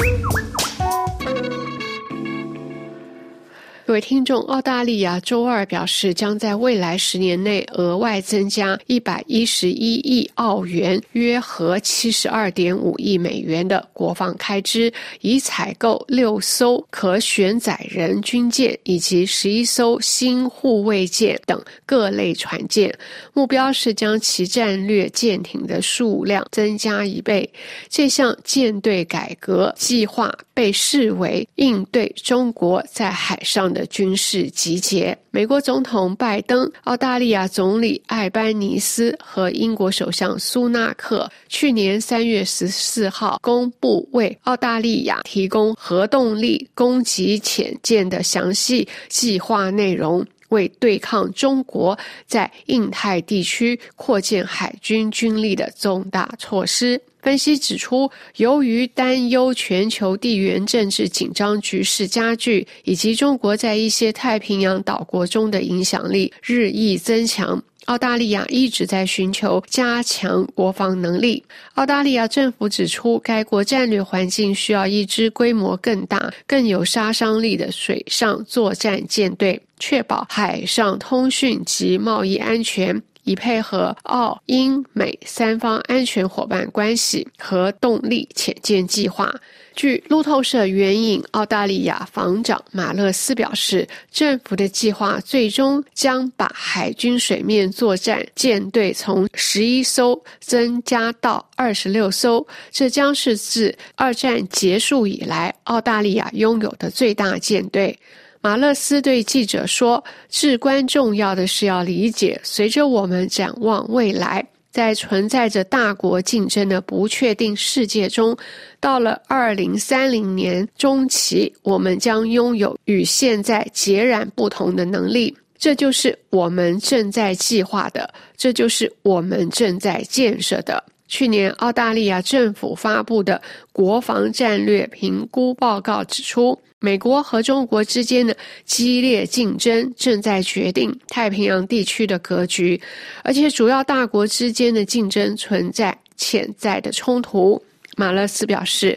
Thank you. 各位听众，澳大利亚周二表示，将在未来十年内额外增加一百一十一亿澳元（约合七十二点五亿美元）的国防开支，以采购六艘可选载人军舰以及十一艘新护卫舰等各类船舰。目标是将其战略舰艇的数量增加一倍。这项舰队改革计划被视为应对中国在海上的。军事集结，美国总统拜登、澳大利亚总理艾班尼斯和英国首相苏纳克去年三月十四号公布为澳大利亚提供核动力攻击潜舰的详细计划内容，为对抗中国在印太地区扩建海军军力的重大措施。分析指出，由于担忧全球地缘政治紧张局势加剧，以及中国在一些太平洋岛国中的影响力日益增强，澳大利亚一直在寻求加强国防能力。澳大利亚政府指出，该国战略环境需要一支规模更大、更有杀伤力的水上作战舰队，确保海上通讯及贸易安全。以配合澳英美三方安全伙伴关系和动力潜舰计划。据路透社援引澳大利亚防长马勒斯表示，政府的计划最终将把海军水面作战舰队从十一艘增加到二十六艘，这将是自二战结束以来澳大利亚拥有的最大舰队。马勒斯对记者说：“至关重要的是要理解，随着我们展望未来，在存在着大国竞争的不确定世界中，到了二零三零年中期，我们将拥有与现在截然不同的能力。这就是我们正在计划的，这就是我们正在建设的。”去年，澳大利亚政府发布的国防战略评估报告指出，美国和中国之间的激烈竞争正在决定太平洋地区的格局，而且主要大国之间的竞争存在潜在的冲突。马勒斯表示，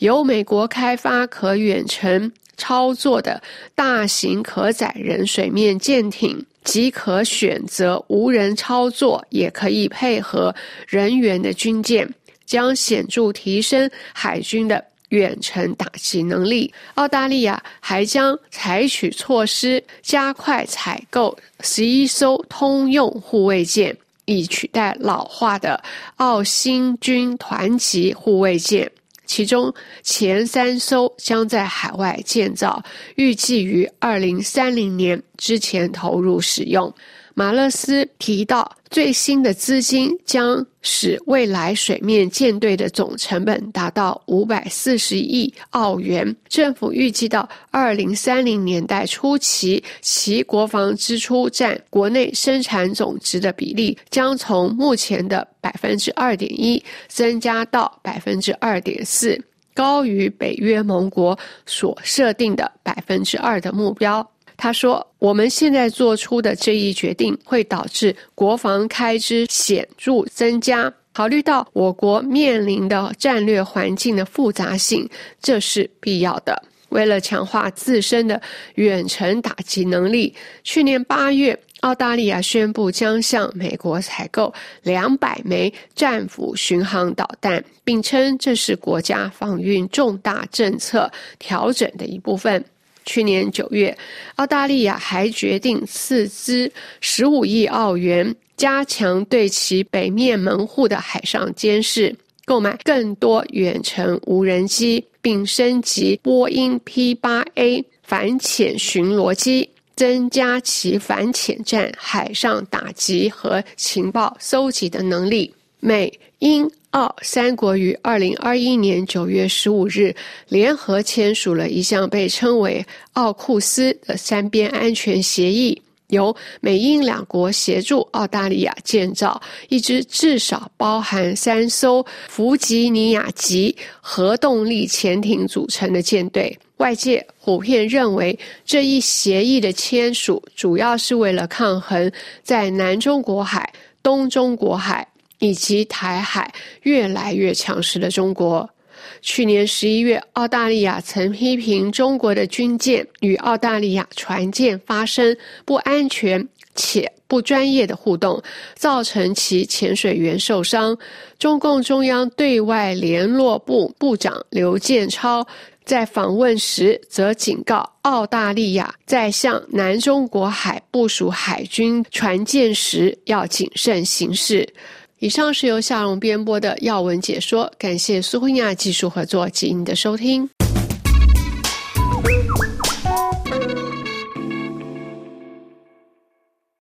由美国开发可远程操作的大型可载人水面舰艇。即可选择无人操作，也可以配合人员的军舰，将显著提升海军的远程打击能力。澳大利亚还将采取措施，加快采购十一艘通用护卫舰，以取代老化的澳新军团级护卫舰。其中前三艘将在海外建造，预计于二零三零年之前投入使用。马勒斯提到，最新的资金将使未来水面舰队的总成本达到五百四十亿澳元。政府预计到二零三零年代初期，其国防支出占国内生产总值的比例将从目前的百分之二点一增加到百分之二点四，高于北约盟国所设定的百分之二的目标。他说：“我们现在做出的这一决定会导致国防开支显著增加。考虑到我国面临的战略环境的复杂性，这是必要的。为了强化自身的远程打击能力，去年八月，澳大利亚宣布将向美国采购两百枚战斧巡航导弹，并称这是国家防运重大政策调整的一部分。”去年九月，澳大利亚还决定斥资十五亿澳元，加强对其北面门户的海上监视，购买更多远程无人机，并升级波音 P 八 A 反潜巡逻机，增加其反潜战、海上打击和情报搜集的能力。美英。澳三国于二零二一年九月十五日联合签署了一项被称为“奥库斯”的三边安全协议，由美英两国协助澳大利亚建造一支至少包含三艘弗吉尼亚级核动力潜艇组成的舰队。外界普遍认为，这一协议的签署主要是为了抗衡在南中国海、东中国海。以及台海越来越强势的中国，去年十一月，澳大利亚曾批评中国的军舰与澳大利亚船舰发生不安全且不专业的互动，造成其潜水员受伤。中共中央对外联络部部长刘建超在访问时则警告澳大利亚，在向南中国海部署海军船舰时要谨慎行事。以上是由夏蓉编播的要闻解说，感谢苏慧亚技术合作及您的收听。